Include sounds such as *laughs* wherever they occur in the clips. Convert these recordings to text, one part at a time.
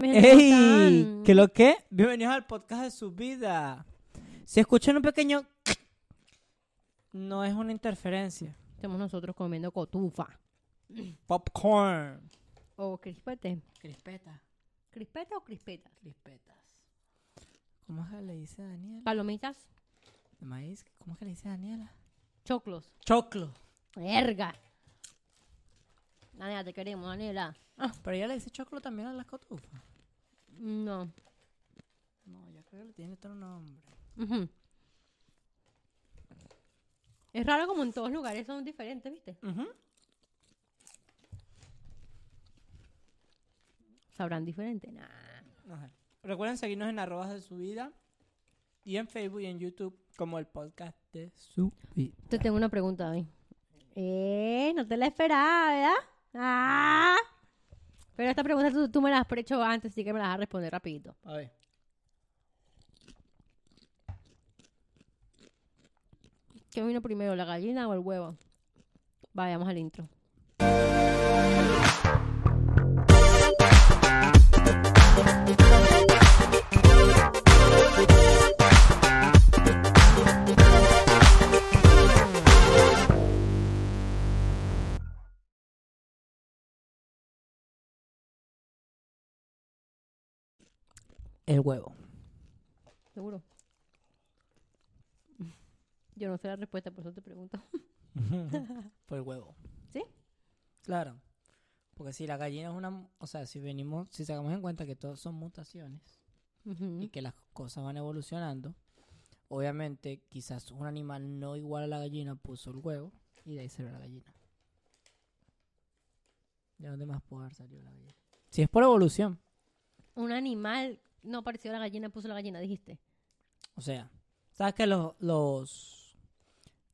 Hola, mi gente. ¿cómo ¡Ey! ¿Qué lo que? Bienvenidos al podcast de su vida. Si escuchan un pequeño... No es una interferencia. Estamos nosotros comiendo cotufa. Popcorn. O crispete. Crispeta. ¿Crispeta o crispetas? Crispetas. ¿Cómo es que le dice Daniela? Palomitas. ¿De maíz? ¿Cómo es que le dice Daniela? Choclos. Choclo. Verga. Daniela, te queremos, Daniela. Ah, pero ella le dice choclo también a las cotufas. No. No, ya creo que le tiene otro nombre. Ujú. Es raro como en todos lugares son diferentes, ¿viste? Sabrán diferente. Nah. Recuerden seguirnos en arrobas de su vida y en Facebook y en YouTube como el podcast de su vida. Te tengo una pregunta hoy. Eh, no te la esperaba, ¿verdad? Ah. Pero esta pregunta tú, tú me la has hecho antes, así que me la vas a responder rapidito. A ver. ¿Qué vino primero, la gallina o el huevo? Vayamos al intro. El huevo. ¿Seguro? Yo no sé la respuesta, por eso te pregunto. *laughs* Por el huevo. ¿Sí? Claro. Porque si la gallina es una... O sea, si venimos... Si sacamos en cuenta que todos son mutaciones y que las cosas van evolucionando, obviamente quizás un animal no igual a la gallina puso el huevo y de ahí salió la gallina. ¿De dónde más puede haber salido la gallina? Si es por evolución. Un animal no parecido a la gallina puso la gallina, dijiste. O sea, ¿sabes que los, los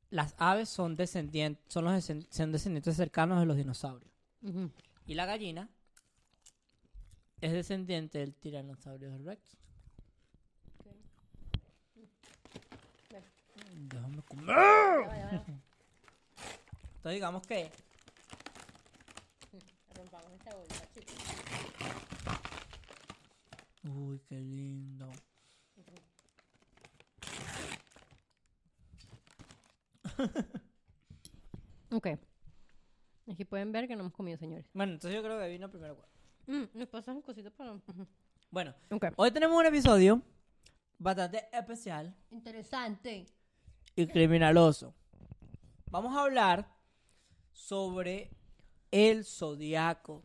las aves son descendientes, son los descend- son descendientes cercanos de los dinosaurios? Y la gallina es descendiente del tiranosaurio rex. Déjame comer. Ya va, ya va. Entonces digamos que Rompamos esta bolsa, chicos. Uy, qué lindo. *laughs* Ok. Aquí pueden ver que no hemos comido, señores. Bueno, entonces yo creo que vino primero. Mm, nos pasan cositas para... Ujú. Bueno, Ok. hoy tenemos un episodio bastante especial Interesante. y criminaloso. Vamos a hablar sobre el zodiaco.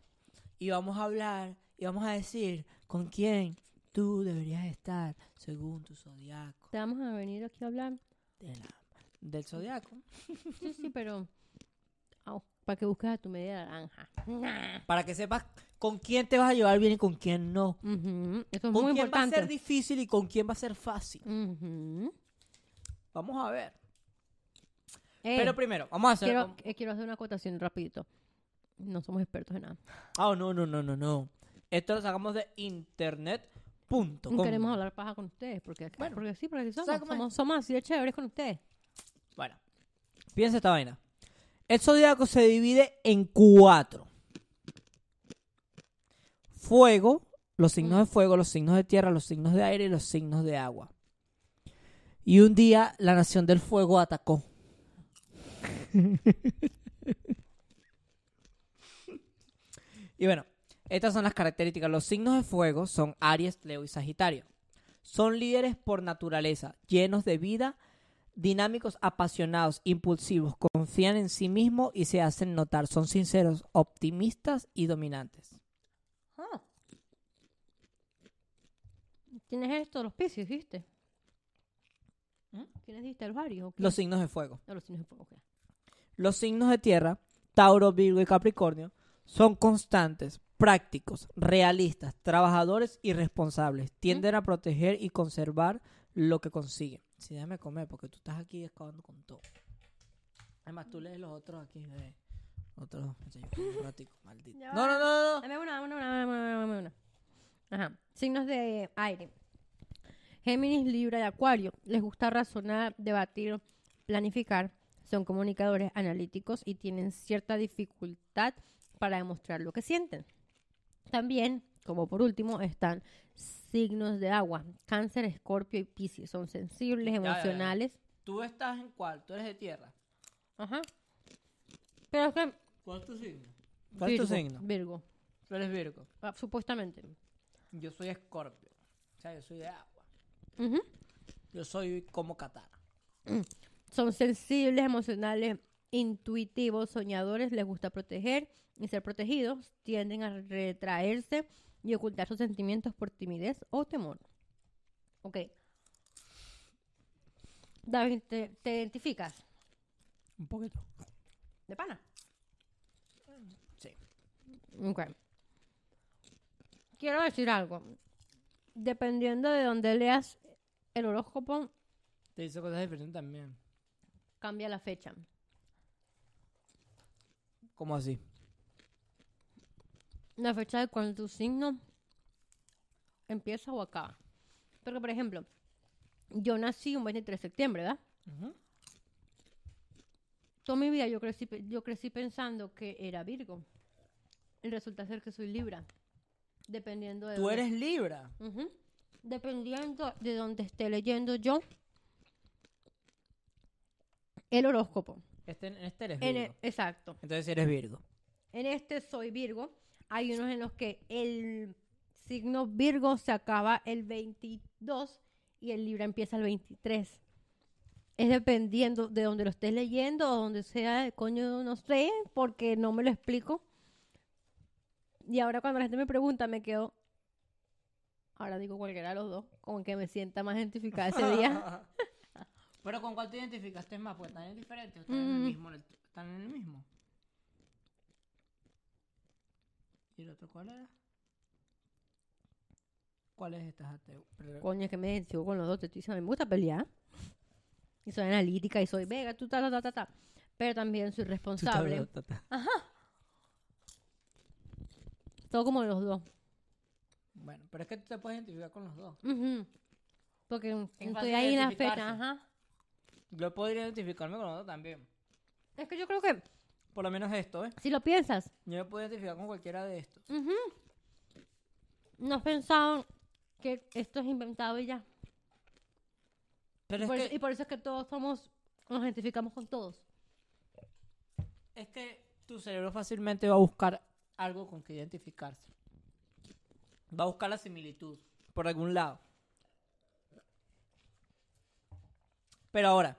Y vamos a hablar y vamos a decir con quién tú deberías estar según tu zodiaco. Te vamos a venir aquí a hablar. De la- del zodiaco. Sí, sí, pero... para que busques a tu media naranja. Nah. Para que sepas con quién te vas a llevar bien y con quién no. Es Con muy quién va a ser difícil y con quién va a ser fácil. Vamos a ver. Eh, Pero primero, vamos a hacer. quiero, eh, quiero hacer una acotación rapidito. No somos expertos en nada. Ah, no, no, no, no, no. Esto lo sacamos de internet.com. Queremos hablar paja con ustedes. Porque, Bueno. porque sí, porque sí ¿Sabes somos. Somos, somos así de chéveres con ustedes. Bueno, piensa esta vaina. El zodiaco se divide en cuatro: fuego, los signos de fuego, los signos de tierra, los signos de aire y los signos de agua. Y un día la nación del fuego atacó. *laughs* y bueno, estas son las características. Los signos de fuego son Aries, Leo y Sagitario. Son líderes por naturaleza, llenos de vida dinámicos, apasionados, impulsivos, confían en sí mismos y se hacen notar. Son sinceros, optimistas y dominantes. Ah. ¿Quién es esto? Los piscis, ¿viste? ¿Mm? ¿Quiénes diste? ¿Los qué? Los signos de fuego. Los signos de fuego, ok. Los signos de tierra, Tauro, Virgo y Capricornio, son constantes, prácticos, realistas, trabajadores y responsables. Tienden a proteger y conservar lo que consiguen. Sí, déjame comer porque tú estás aquí acabando con todo. Además, tú lees los otros aquí. Otros. o sea, yo *laughs* como un ratico, maldito. No, no, no, no. Dame una, una, una, una, una, una, una. Ajá. Signos de aire. Géminis, Libra y Acuario. Les gusta razonar, debatir, planificar. Son comunicadores analíticos y tienen cierta dificultad para demostrar lo que sienten. También como por último, están signos de agua. Cáncer, escorpio y piscis. Son sensibles, ya, ya. emocionales. ¿Tú estás en cuál? ¿Tú eres de tierra? Ajá. Pero es que... ¿Cuál es tu signo? ¿Cuál es tu Virgo, signo? Virgo. Tú eres Virgo. Ah, supuestamente. Yo soy escorpio. O sea, yo soy de agua. Ujú. Yo soy como Katara. Son sensibles, emocionales, intuitivos, soñadores, les gusta proteger y ser protegidos, tienden a retraerse y ocultar sus sentimientos por timidez o temor. Ok. David, ¿te, te identificas? Un poquito. ¿De pana? Sí. Ok. Quiero decir algo. Dependiendo de donde leas el horóscopo, Te hizo cosas diferentes también. cambia la fecha. ¿Cómo así? La fecha de cuando tu signo empieza o acaba. Porque, por ejemplo, yo nací un 23 de septiembre, ¿verdad? Toda mi vida yo crecí, yo crecí pensando que era Virgo. Y resulta ser que soy Libra. Dependiendo de... Tú dónde- eres Libra. Dependiendo de donde esté leyendo yo el horóscopo. Este, en este eres En Virgo. e- exacto. Entonces eres Virgo. En este soy Virgo. Hay unos en los que el signo Virgo se acaba el 22 y el Libra empieza el 23. Es dependiendo de donde lo estés leyendo o donde sea, coño, no sé, porque no me lo explico. Y ahora cuando la gente me pregunta, me quedo. Ahora digo cualquiera de los dos, como que me sienta más identificada ese día. *laughs* Pero ¿con cuál te identificaste más? Pues están en diferentes o están en el Mm. mismo. Están en el mismo. ¿Y el otro cuál era? ¿Cuál es esta? Coño, es que me identifico con los dos, te estoy diciendo, me gusta pelear. Y soy analítica y soy vega, tú ta, ta, ta, ta. Pero también soy responsable. Ta, ta, ta. Todo como los dos. Bueno, pero es que tú te puedes identificar con los dos. Ujú. Porque estoy ahí en la fecha, ajá. Yo podría identificarme con los dos también. Es que yo creo que, Por lo menos esto, ¿eh? si lo piensas, Yo me puedo identificar con cualquiera de estos. ujú, no has pensado que esto es inventado y ya. Pero Y es por, que, y por eso es que todos somos, nos identificamos con todos. es que tu cerebro fácilmente va a buscar algo con que identificarse. Va a buscar la similitud por algún lado. Pero ahora,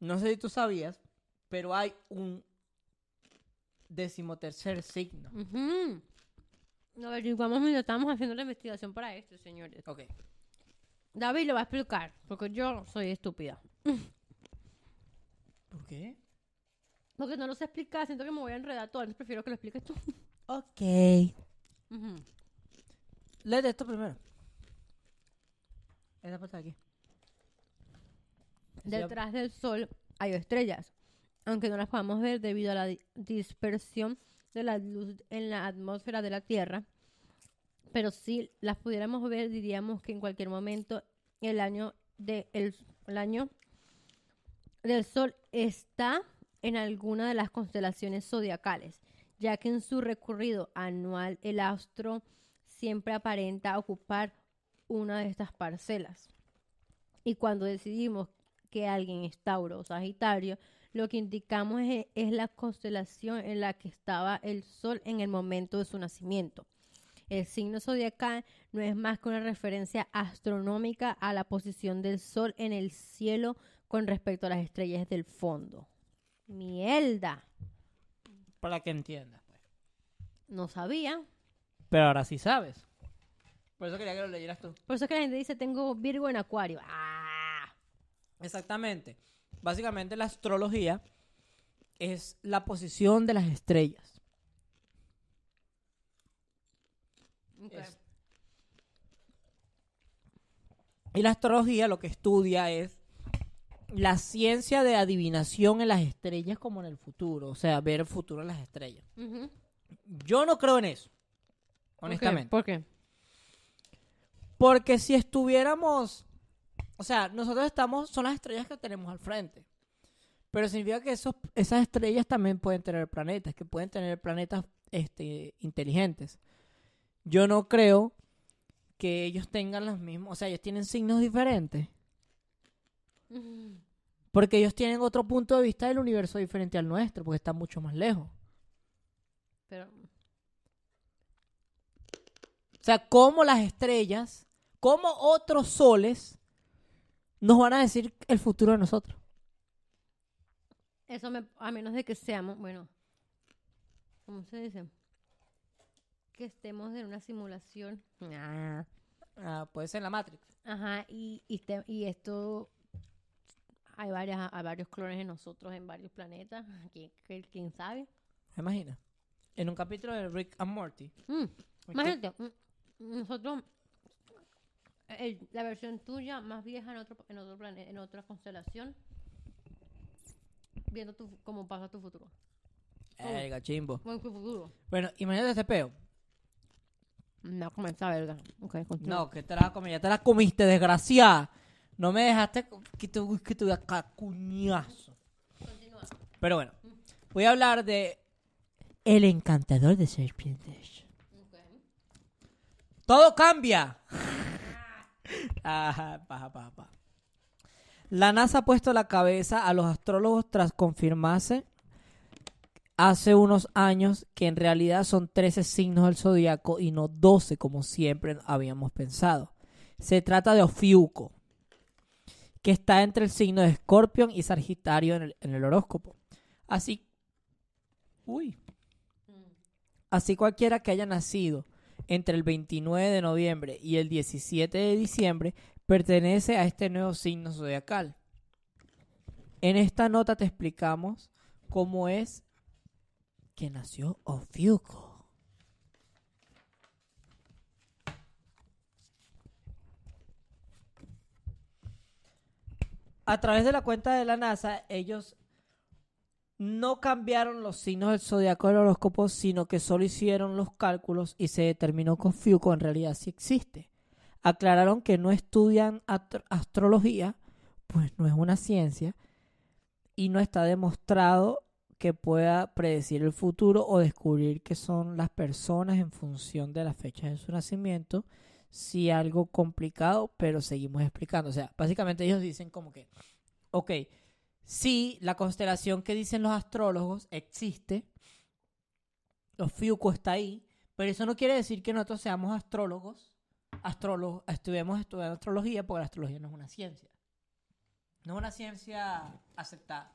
no sé si tú sabías, pero hay un decimotercer signo. Ujú. Lo averiguamos mientras estamos haciendo la investigación para esto, señores. Ok. David lo va a explicar, porque yo soy estúpida. ¿Por qué? Porque no lo sé explicar, siento que me voy a enredar todo, entonces prefiero que lo expliques tú. Ok. Ujú. Léete esto primero. Esta parte de aquí. Detrás del Sol hay estrellas, aunque no las podamos ver debido a la di- dispersión de la luz en la atmósfera de la Tierra. Pero si las pudiéramos ver, diríamos que en cualquier momento el año, el, el año del Sol está en alguna de las constelaciones zodiacales, ya que en su recorrido anual el astro siempre aparenta ocupar una de estas parcelas. Y cuando decidimos que alguien es Tauro o Sagitario, lo que indicamos es, es la constelación en la que estaba el Sol en el momento de su nacimiento. El signo zodiacal no es más que una referencia astronómica a la posición del Sol en el cielo con respecto a las estrellas del fondo. Mielda, Para que entiendas, pues. no sabía. Pero ahora sí sabes. Por eso quería que lo leyeras tú. Por eso es que la gente dice, tengo Virgo en Acuario. ¡Ah! Exactamente. Básicamente la astrología es la posición de las estrellas. Es- Y la astrología lo que estudia es la ciencia de adivinación en las estrellas como en el futuro. O sea, ver el futuro en las estrellas. Yo no creo en eso. Honestamente. ¿Por qué? Porque si estuviéramos, o sea, nosotros estamos, son las estrellas que tenemos al frente. Pero significa que esos, esas estrellas también pueden tener planetas, que pueden tener planetas este, inteligentes. yo no creo que ellos tengan los mismos, o sea, ellos tienen signos diferentes. Porque ellos tienen otro punto de vista del universo diferente al nuestro, porque está mucho más lejos. Pero, O sea, cómo las estrellas, cómo otros soles nos van a decir el futuro de nosotros. eso me, a menos de que seamos, bueno, ¿cómo se dice? Que estemos en una simulación. Ah. Ah, puede ser la Matrix. Ajá, y, y, y esto, hay, varias, hay varios clones de nosotros en varios planetas, *laughs* ¿quién, quién- sabe? ¿Se imagina? En un capítulo de Rick and Morty. Mm. Imagínate, mm, nosotros, el- la versión tuya más vieja en otro, en otro planeta, en otra constelación, viendo tu, cómo pasa tu futuro. Eh, gachimbo. Bueno, tu futuro. Bueno, imagínate este peo. No, como esa verga. Ok, continúa. No, que te la comí, ya te la comiste, desgraciada. No me dejaste que te, que te voy a cacuñazo. Continúa. Pero bueno, voy a hablar de El encantador de serpientes. Ok. Todo cambia. La NASA ha puesto la cabeza a los astrólogos tras confirmarse hace unos años que en realidad son 13 signos del zodiaco y no 12 como siempre habíamos pensado. Se trata de Ofiuco, que está entre el signo de Escorpión y Sagitario en el, horóscopo. Así, así cualquiera que haya nacido entre el 29 de noviembre y el 17 de diciembre pertenece a este nuevo signo zodiacal. En esta nota te explicamos cómo es que nació Ofiuco. A través de la cuenta de la NASA, ellos no cambiaron los signos del zodiaco del horóscopo, sino que solo hicieron los cálculos y se determinó que Ofiuco en realidad sí existe. Aclararon que no estudian astro- astrología, pues no es una ciencia, y no está demostrado que pueda predecir el futuro o descubrir qué son las personas en función de la fecha de su nacimiento. Sí, algo complicado, pero seguimos explicando. O sea, básicamente ellos dicen como que, ok, sí, la constelación que dicen los astrólogos existe, Ofiuco está ahí, pero eso no quiere decir que nosotros seamos astrólogos, astrólogos, estuvimos estudiando astrología, porque la astrología no es una ciencia. No es una ciencia aceptada.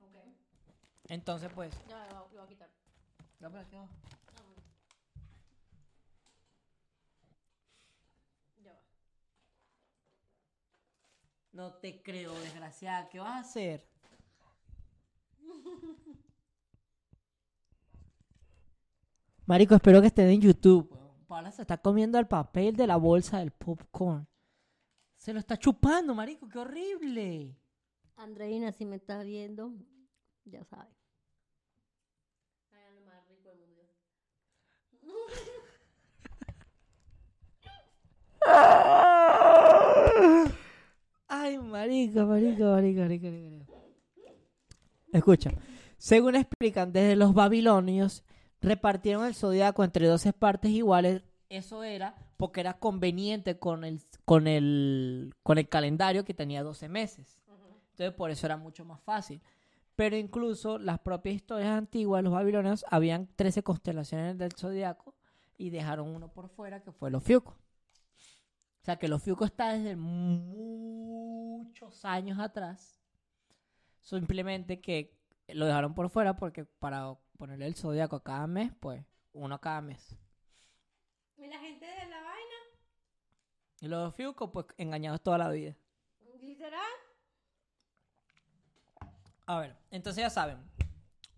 Ok. Entonces, pues, Ya, lo, lo voy a quitar. no, pero aquí va. Ya va. No te creo, desgraciada. ¿Qué vas a hacer? Marico, espero que estén en YouTube. Paula se está comiendo el papel de la bolsa del popcorn. Se lo está chupando, marico. ¡Qué horrible! Andreina, si me estás viendo, ya sabes. Ay, *laughs* lo más rico del mundo. Ay, marica, marica, marica, marica, marica. Escucha. Según explican, desde los babilonios repartieron el zodiaco entre 12 partes iguales. Eso era porque era conveniente con el, con el, con el calendario que tenía 12 meses. Entonces, por eso era mucho más fácil. Pero incluso las propias historias antiguas, los babilonios, habían 13 constelaciones del zodiaco y dejaron uno por fuera que fue el Ofiuco. O sea que el Ofiuco está desde muchos años atrás. Simplemente que lo dejaron por fuera porque para ponerle el zodiaco a cada mes, pues uno cada mes. ¿Y la gente de la vaina? Y los Ofiuco, pues engañados toda la vida. ¿Literal? A ver, entonces ya saben.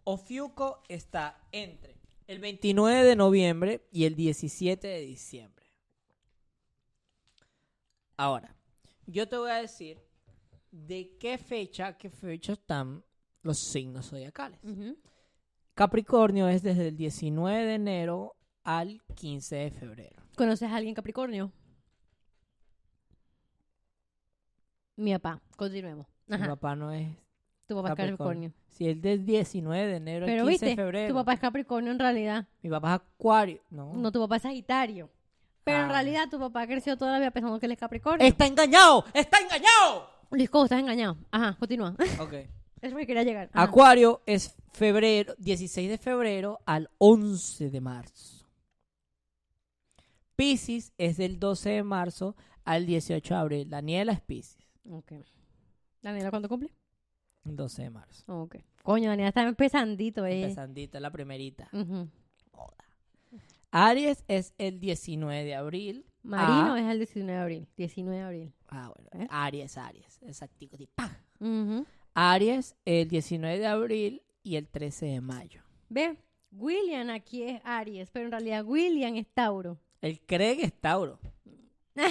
Ofiuco está entre el 29 de noviembre y el 17 de diciembre. Ahora, yo te voy a decir de qué fecha, qué fecha están los signos zodiacales. Capricornio es desde el 19 de enero al 15 de febrero. ¿Conoces a alguien Capricornio? Mi papá. Continuemos. Mi Ajá. papá no es Tu papá es Capricornio. Capricornio. Si el del 19 de enero Pero al 15 viste, de febrero. tu papá es Capricornio en realidad. Mi papá es Acuario. No. No, tu papá es Sagitario. Pero en Ah. realidad tu papá creció toda la vida pensando que él es Capricornio. ¡Está engañado! ¡Está engañado! Luis Cobo, estás engañado. Ajá, continúa. Ok. *laughs* Es lo que quería llegar. Ajá. Acuario es febrero, 16 de febrero al 11 de marzo. Piscis es del 12 de marzo al 18 de abril. Daniela es Piscis, Ok. Daniela, ¿cuándo cumple? 12 de marzo. Ok. Coño, Daniela está empezandito, eh. Empezandita, la primerita. Ujú. Aries es el 19 de abril. Marino Ah. es el 19 de abril. 19 de abril. Ah, bueno. ¿Eh? Aries, Aries. Exactico. ¡pah! Ujú. Aries el 19 de abril y el 13 de mayo. Ve, William aquí es Aries, pero en realidad William es Tauro. El Craig es Tauro. *laughs* I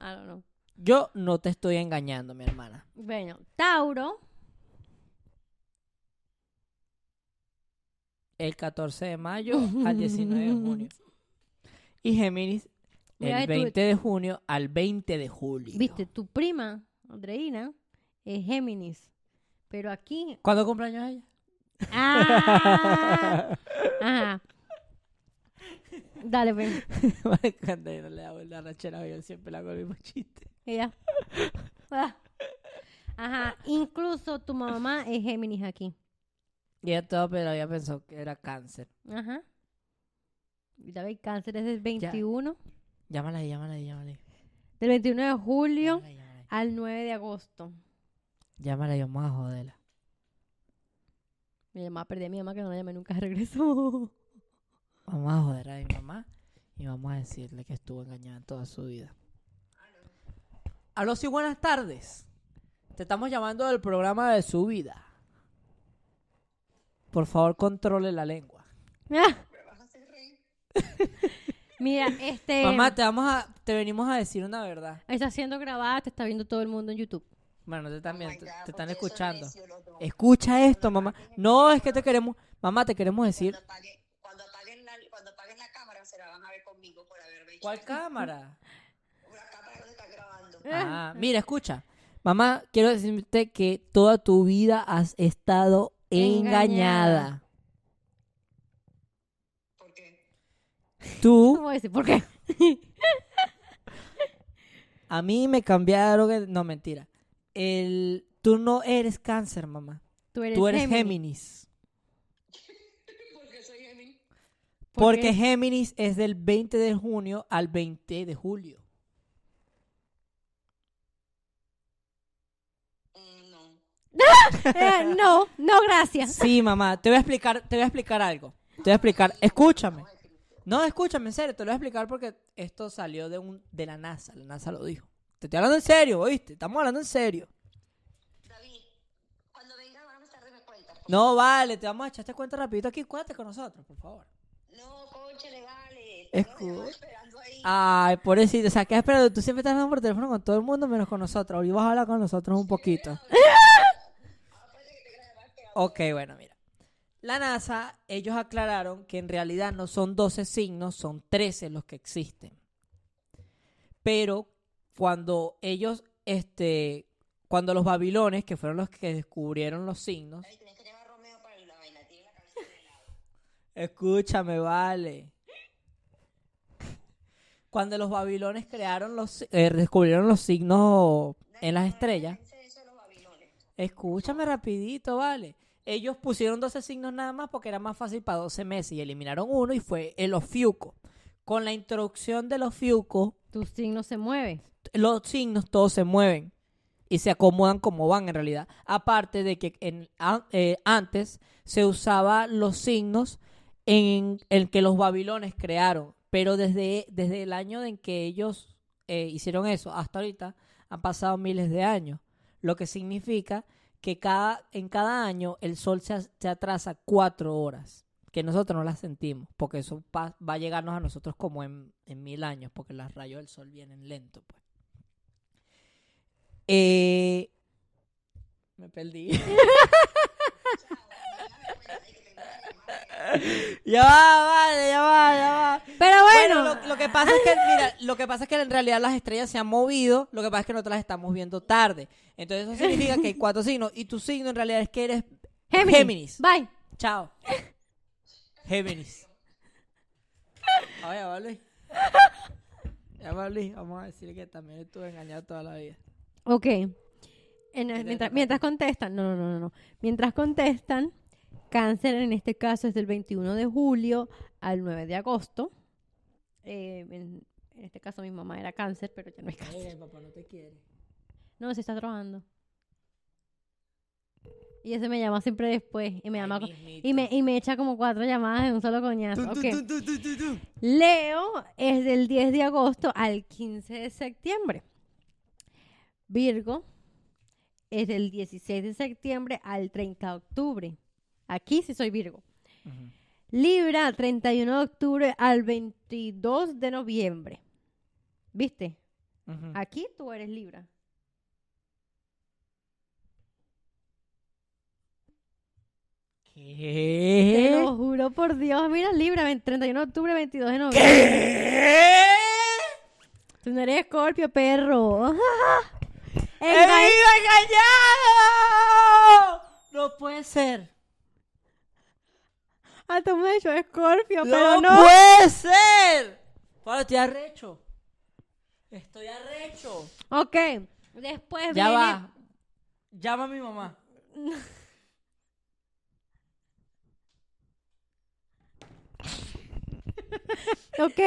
don't know. Yo no te estoy engañando, mi hermana. Bueno, Tauro, el 14 de mayo al 19 de junio. *laughs* Y Géminis Mira, el tú- 20 de junio al 20 de julio. viste, tu prima, Andreina, es Géminis. Pero aquí. ¿Cuándo cumpleaños ella? ¡Ah! *laughs* Ajá. Dale, *laughs* ven. Cuando yo no le hago la rachera, yo siempre le hago el mismo chiste. Ella. Ah. Ajá. Incluso tu mamá es Géminis aquí. Y ella todo, pero había pensado que era cáncer. Ajá. Y David Cáncer es del 21. Llámala ahí, llámala ahí, llámala ahí. Del 21 de julio Llámala llámala al 9 de agosto. Llámala vamos a joderla. Mi mamá perdí a mi mamá que no la llamé nunca *laughs* regresó. Vamos a joder a mi mamá y vamos a decirle que estuvo engañada toda su vida. Aló, sí, buenas tardes. Te estamos llamando del programa de su vida. Por favor, controle la lengua. *laughs* *laughs* Mira, este. Mamá, te vamos a, te venimos a decir una verdad. Está siendo grabada, te está viendo todo el mundo en YouTube. Bueno, te están, Oh viendo, te, God, te ¿por están escuchando. Escucha esto, mamá. No, es que te queremos, mamá, te queremos decir. Cuando apaguen, cuando apaguen la, cuando apaguen la cámara se la van a ver conmigo por haberme ¿Cuál cámara? *laughs* Una cámara donde está grabando. *laughs* Ah, mira, escucha. Mamá, quiero decirte que toda tu vida has estado Engañada. engañada. ¿Por qué? Tú, *laughs* ¿Cómo decir? ¿Por qué? a mí me cambiaron. el- No, mentira. El, tú no eres cáncer, mamá. Tú eres, Tú eres Géminis. Géminis. Porque soy Géminis. ¿Por Porque qué? Géminis es del 20 de junio al 20 de julio. Mm, no. *laughs* Eh, no, no, gracias. Sí, mamá. Te voy a explicar, te voy a explicar algo. Te voy a explicar. Escúchame. No, escúchame, en serio. Te lo voy a explicar porque esto salió de un de la NASA. La NASA lo dijo. Te estoy hablando en serio, ¿oíste? Estamos hablando en serio. David, cuando venga tarde me cuentas. No, vale, te vamos a echar este cuento rapidito aquí. Cuéntate con nosotros, por favor. No, conchale, vale. Esperando ahí. Ay, pobrecito. O sea, ¿qué esperando? Tú siempre estás hablando por teléfono con todo el mundo menos con nosotros. Hoy vas a hablar con nosotros un poquito. Ok, bueno, mira. La NASA, ellos aclararon que en realidad no son 12 signos, son 13 los que existen. Pero cuando ellos, este, cuando los babilones, que fueron los que descubrieron los signos, que llevar a Romeo para la vaina. Tiene la cabeza de lado. escúchame, vale. Cuando los babilones crearon los, eh, descubrieron los signos en las estrellas. Escúchame rapidito, vale. Ellos pusieron 12 signos nada más porque era más fácil para 12 meses y eliminaron uno y fue el ofiuco. Con la introducción del ofiuco, Tu signo se mueve. los signos todos se mueven y se acomodan como van en realidad. Aparte de que en, a- eh, antes se usaba los signos en el que los babilones crearon, pero desde, desde el año en que ellos eh, hicieron eso hasta ahorita han pasado miles de años, lo que significa que cada, en cada año el sol se, se atrasa cuatro horas, que nosotros no las sentimos, porque eso va a llegarnos a nosotros como en, en mil años, porque los rayos del sol vienen lentos. Pues. Eh, me perdí. *laughs* *laughs* ya va, vale, ya va, ya va. Pero bueno, Bueno, lo, lo que pasa es que, mira, lo que pasa es que en realidad las estrellas se han movido, lo que pasa es que nosotros las estamos viendo tarde. Entonces eso significa que hay cuatro signos y tu signo en realidad es que eres Géminis. Géminis. Bye. Chao. Géminis. Oye, va Luis. Ya va Luis, vamos a decirle que también estuve engañado toda la vida. Ok. En- mientras, contestan, no, no, no, no. Mientras contestan, cáncer en este caso es del 21 de julio al 9 de agosto. Eh, en, en este caso mi mamá era cáncer, pero ya no es cáncer. Ay, papá no te quiere. No, se está trabajando. Y ese me llama siempre después. Y me llama y me, y me echa como cuatro llamadas en un solo coñazo. Leo es del 10 de agosto al 15 de septiembre. Virgo es del 16 de septiembre al 30 de octubre. Aquí sí soy Virgo. Libra, 31 de octubre al 22 de noviembre. ¿Viste? Aquí tú eres Libra. Te ¿Qué? lo juro por Dios. Mira, Libra, ve- 31 de octubre, 22 de noviembre. ¿Qué? Tú no eres Escorpio, perro. *laughs* ¡He vivido engañado! No puede ser. Ah, tú me has dicho Escorpio, ¡No, pero no. puede ser! Pablo, estoy arrecho. Estoy arrecho. Ok. Después Ya viene- va. Llama a mi mamá. *laughs* Ok.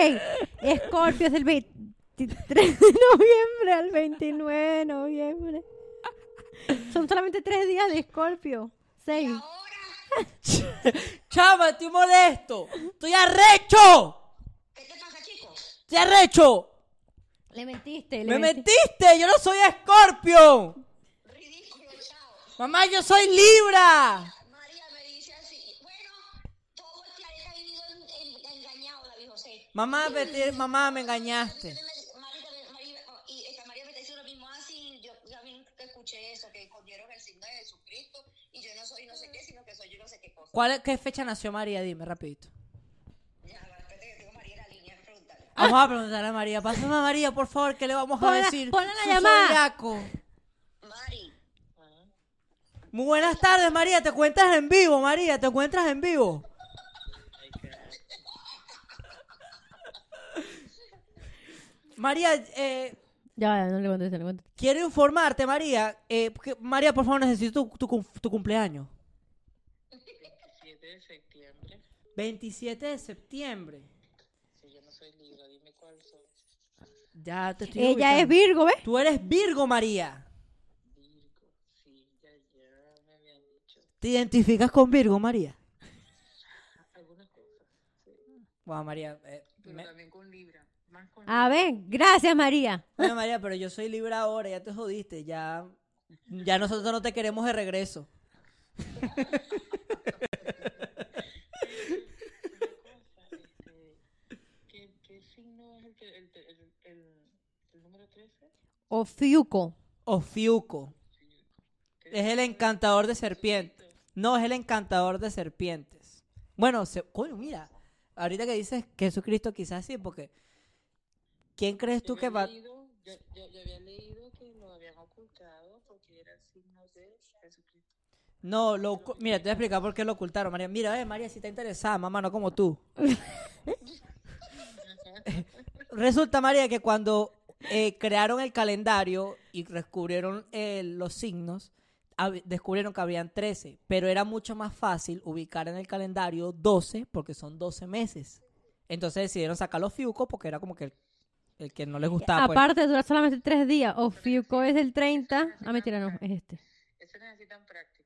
Escorpio es el 23 de noviembre al 29 de noviembre. Son solamente tres días de Escorpio. Seis. *laughs* Chama, estoy molesto. Estoy arrecho. ¿qué te pasa, chicos? Estoy arrecho. Le mentiste. Le Me menti- mentiste. Yo no soy Scorpio. Ridículo, chao. Mamá, yo soy Libra. María me dice así. Bueno, todo el planeta ha vivido en- en- engañado, David José. Mamá, mamá, me engañaste. Marita, María, oh, y esta María me está diciendo lo mismo así. Yo también escuché eso, que escondieron el signo de Jesucristo. Y yo no soy no sé qué, sino que soy yo no sé qué cosa. ¿Cuál, ¿Qué fecha nació María? Dime, rapidito. Ya, va, espérate que tengo a María en la línea, preguntarle. Vamos a preguntarle a María. Pásame a María, por favor, ¿qué le vamos a decir? ponla la Su llamada. zodiaco. Mari. Muy buenas tardes, María. ¿Te encuentras en vivo, María? ¿Te encuentras en vivo? María, eh, Ya, no le contesté, no le contesté. quiero informarte, María. eh, que- María, por favor, necesito tu, tu cum- tu cumpleaños. 7 de septiembre. 27 de septiembre. Si yo no soy Libra, dime cuál soy. Ya te estoy Ella es ubicando. Virgo, ¿ves? Tú eres Virgo, María. Virgo. Sí, ya, ya me habían dicho. ¿Te identificas con Virgo, María? *laughs* Algunas cosas. Sí. Wow, María. eh, Pero me- también con Libra. Más con A ver, gracias, María. Oye, María, pero yo soy Libra ahora, ya te jodiste, ya, ya nosotros no te queremos de regreso. *laughs* Una cosa, este, ¿qué, ¿qué signo es el, que- el, el, número 13? O Fiuco. Ofiuco. Es el encantador de serpientes. No, es el encantador de serpientes. Bueno, se, coño, mira, ahorita que dices Jesucristo quizás sí, porque ¿quién crees tú Yo que va? leído- yo, yo- yo había leído que lo habían ocultado porque era el signo de Jesucristo. No, lo, mira, te voy a explicar por qué lo ocultaron, María. Mira, eh, María, si está interesada, mamá, no como tú. *laughs* *laughs* Resulta, María, que cuando eh, crearon el calendario y descubrieron eh, los signos, descubrieron que habían 13, pero era mucho más fácil ubicar en el calendario 12 porque son 12 meses. Entonces decidieron sacar los fiucos porque era como que el, el que no les gustaba. pues. Aparte de durar solamente tres días. O Fiuco es del 30. Ah, mentira, no, es este. Ese necesitan práctico.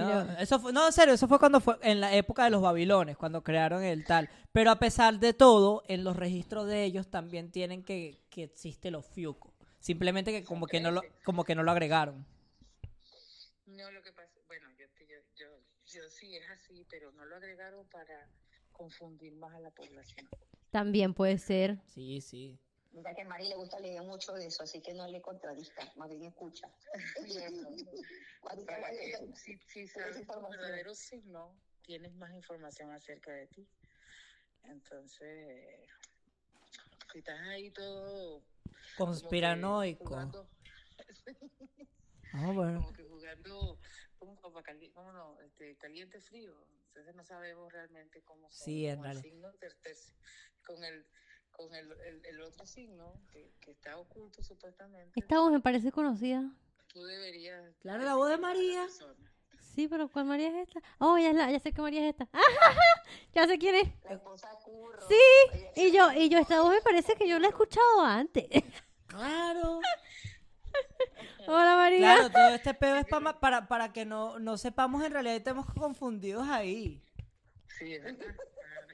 No, eso fue, no, en serio, eso fue cuando fue en la época de los babilones, cuando crearon el tal. Pero a pesar de todo, en los registros de ellos también tienen que, que existe los fiucos. Simplemente que como que no lo, como que no lo agregaron. No, lo que pasa, bueno, yo, yo, yo, yo sí es así, pero no lo agregaron para confundir más a la población. También puede ser. Sí, sí. Mira que a Mari le gusta leer mucho de eso, así que no le contradizca, más bien escucha. *laughs* Vale, si, si Tienes sabes tu verdadero signo, tienes más información acerca de ti. Entonces, si estás ahí todo como Conspiranoico. *laughs* Ah, bueno. como que jugando, como, como cali- ¿cómo no? Este, caliente frío. Entonces no sabemos realmente cómo son, Sí, como el signo con el con el, el, el otro signo que, que está oculto supuestamente. Esta voz me parece conocida. Tú deberías Claro, la voz de María. Sí, pero ¿cuál María es esta? Oh, ya, es la, ya sé que María es esta. *laughs* ya sé quién es. La esposa Curro. Sí, Y yo, y yo, esta voz me parece que yo la he escuchado antes. *laughs* Claro. Hola María. Claro, todo este pedo es pa ma- para, para que no, no sepamos en realidad y estemos confundidos ahí. Sí, es verdad.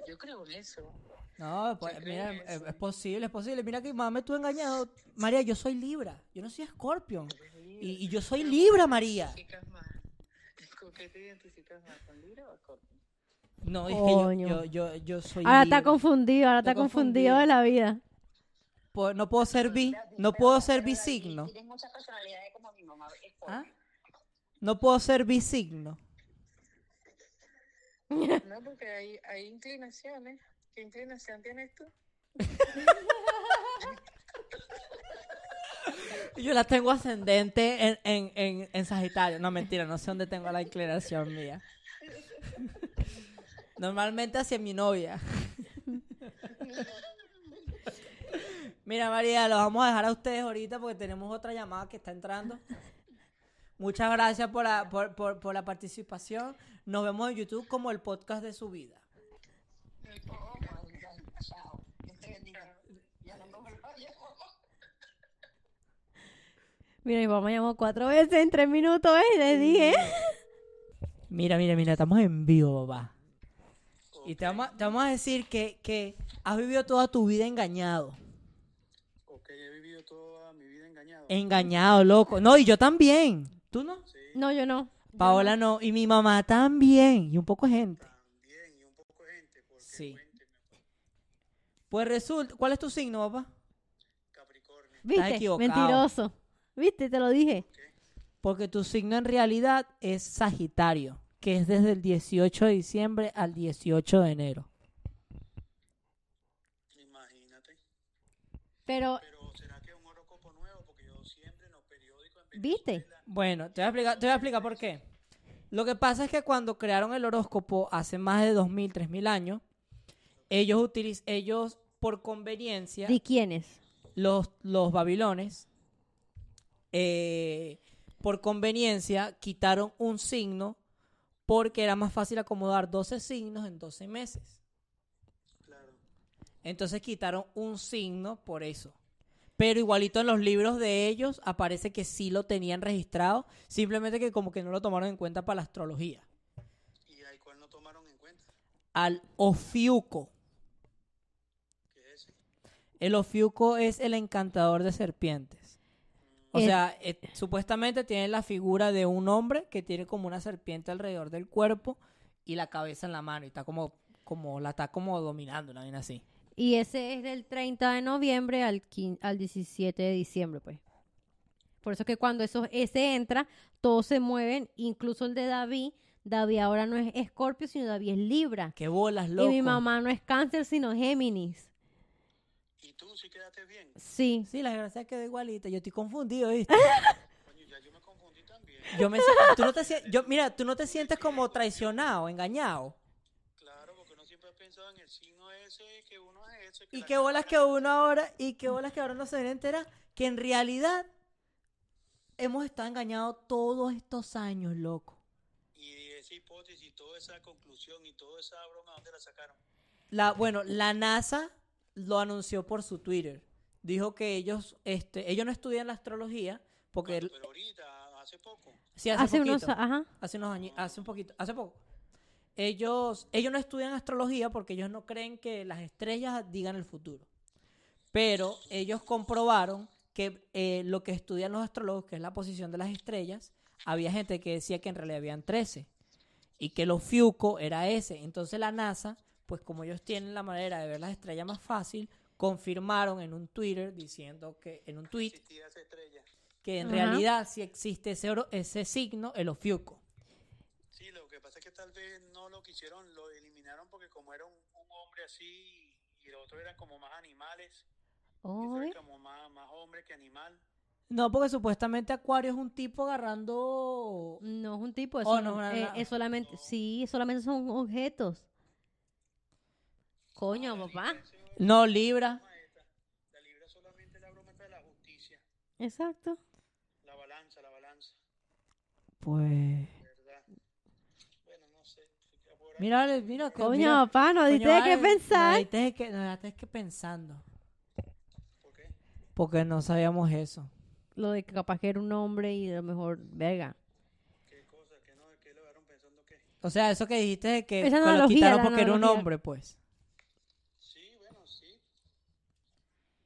Yo creo en eso. No, pues mira, es, posible, es posible. Mira que mamá me tú engañado. María, yo soy Libra, yo no soy Scorpion. Y, y yo soy Libra, ¿con qué María. ¿Con qué te identificas más? ¿Con Libra o con No, es que yo, Coño. yo, yo, yo soy Ahora está confundido, ahora está Está confundido confundido. de la vida. Po- No puedo ser bi, no puedo ser bisigno. Tienes muchas personalidades como mi mamá. Scorpio. ¿Ah? No puedo ser bisigno. No, porque hay, hay inclinaciones. ¿Qué inclinación tienes tú? *laughs* Yo la tengo ascendente en, en, en, en Sagitario. No, mentira, no sé dónde tengo la inclinación mía. Normalmente hacia mi novia. Mira, María, lo vamos a dejar a ustedes ahorita porque tenemos otra llamada que está entrando. Muchas gracias por la, por, por, por la participación. Nos vemos en YouTube como el podcast de su vida. Oh, my God. Chao. Dios te bendiga. Ya no me lo vayas. Mira, mi papá me llamó cuatro veces en tres minutos, ¿eh? Le dije. Mira, mira, mira, estamos en vivo, papá. Y te vamos, a- te vamos a decir que, que has vivido toda tu vida engañado. Ok, he vivido toda mi vida engañado. Engañado, loco. No, y yo también. ¿Tú no? Sí, No, yo no. Paola no. Y mi mamá también. Y un poco de gente. también, y un poco de gente, porque Sí. cuénteme, Pues resulta, ¿cuál es tu signo, papá? Capricornio. ¿Viste? equivocado. Mentiroso. ¿Viste? Te lo dije. Porque tu signo en realidad es Sagitario, que es desde el 18 de diciembre al 18 de enero. Imagínate. Pero, Pero ¿será que es un horóscopo nuevo? Porque yo siempre en los periódicos en ¿Viste? Bueno, te voy a explicar, te voy a explicar por qué. Lo que pasa es que cuando crearon el horóscopo hace más de 2000, 3000 años, ellos utiliz ellos por conveniencia ¿de quiénes? los, los babilones, eh, por conveniencia, quitaron un signo porque era más fácil acomodar 12 signos en 12 meses. Claro. Entonces quitaron un signo por eso. Pero igualito en los libros de ellos aparece que sí lo tenían registrado, simplemente que como que no lo tomaron en cuenta para la astrología. ¿Y ahí cuál no tomaron en cuenta? Al Ofiuco. ¿Qué es ese? El Ofiuco es el encantador de serpientes. O Es- sea, eh, supuestamente tiene la figura de un hombre que tiene como una serpiente alrededor del cuerpo y la cabeza en la mano y está como, como la está como dominando, una vaina así. Y ese es del 30 de noviembre al, al 17 de diciembre, pues. Por eso que cuando eso, ese entra, todos se mueven, incluso el de David. David ahora no es Escorpio, sino David es Libra. Qué bolas, loco. Y mi mamá no es Cáncer, sino Géminis. ¿Y tú sí quedaste bien? Sí. Sí, la desgracia quedó igualita. Yo estoy confundido, ¿viste? *laughs* Coño, ya yo me confundí también. Yo me, tú no te, yo, mira, tú no te sientes como traicionado, engañado. Claro, porque uno siempre ha pensado en el signo ese, que uno es ese. que Y qué bolas que uno ahora, y qué bolas que ahora no se viene a enterar que en realidad hemos estado engañados todos estos años, loco. Y esa hipótesis, toda esa conclusión y toda esa broma, ¿dónde la sacaron? La, bueno, la NASA lo anunció por su Twitter. Dijo que ellos, este, ellos no estudian la astrología porque. Pero ahorita, hace poco. sí, hace, Hace unos, poquito. ajá. hace unos años, hace un poquito, hace poco. Ellos, ellos no estudian astrología porque ellos no creen que las estrellas digan el futuro. Pero ellos comprobaron que eh, lo que estudian los astrólogos, que es la posición de las estrellas, había gente que decía que en realidad habían 13 y que los Fiuco era ese. Entonces la NASA, pues como ellos tienen la manera de ver las estrellas más fácil, confirmaron en un Twitter diciendo que en un tweet que en Ajá. realidad sí existe ese, oro- ese signo, el Ofiuco. Sí, lo que pasa es que tal vez no lo quisieron, lo eliminaron porque como era un, un hombre así y los otros eran como más animales, Oh, ¿eh? como más, más hombre que animal. No, porque supuestamente Acuario es un tipo agarrando... No es un tipo, es, Oh, un- no, no, eh, no. es solamente, sí, solamente son objetos. Coño, papá. No, Libra. la libra solamente la broma de la justicia. Exacto. La balanza, la balanza. Pues... Mira, mira. Coño, mira, papá, no diste de qué pensar. No diste que, no que pensando. ¿Por qué? Porque no sabíamos eso. Lo de que capaz que era un hombre y a lo mejor, verga. ¿Qué cosa? ¿Qué no? ¿Qué lo dejaron pensando qué? O sea, eso que dijiste de que, lo quitaron porque era un hombre, pues. Sí, bueno, sí. ¿Quie-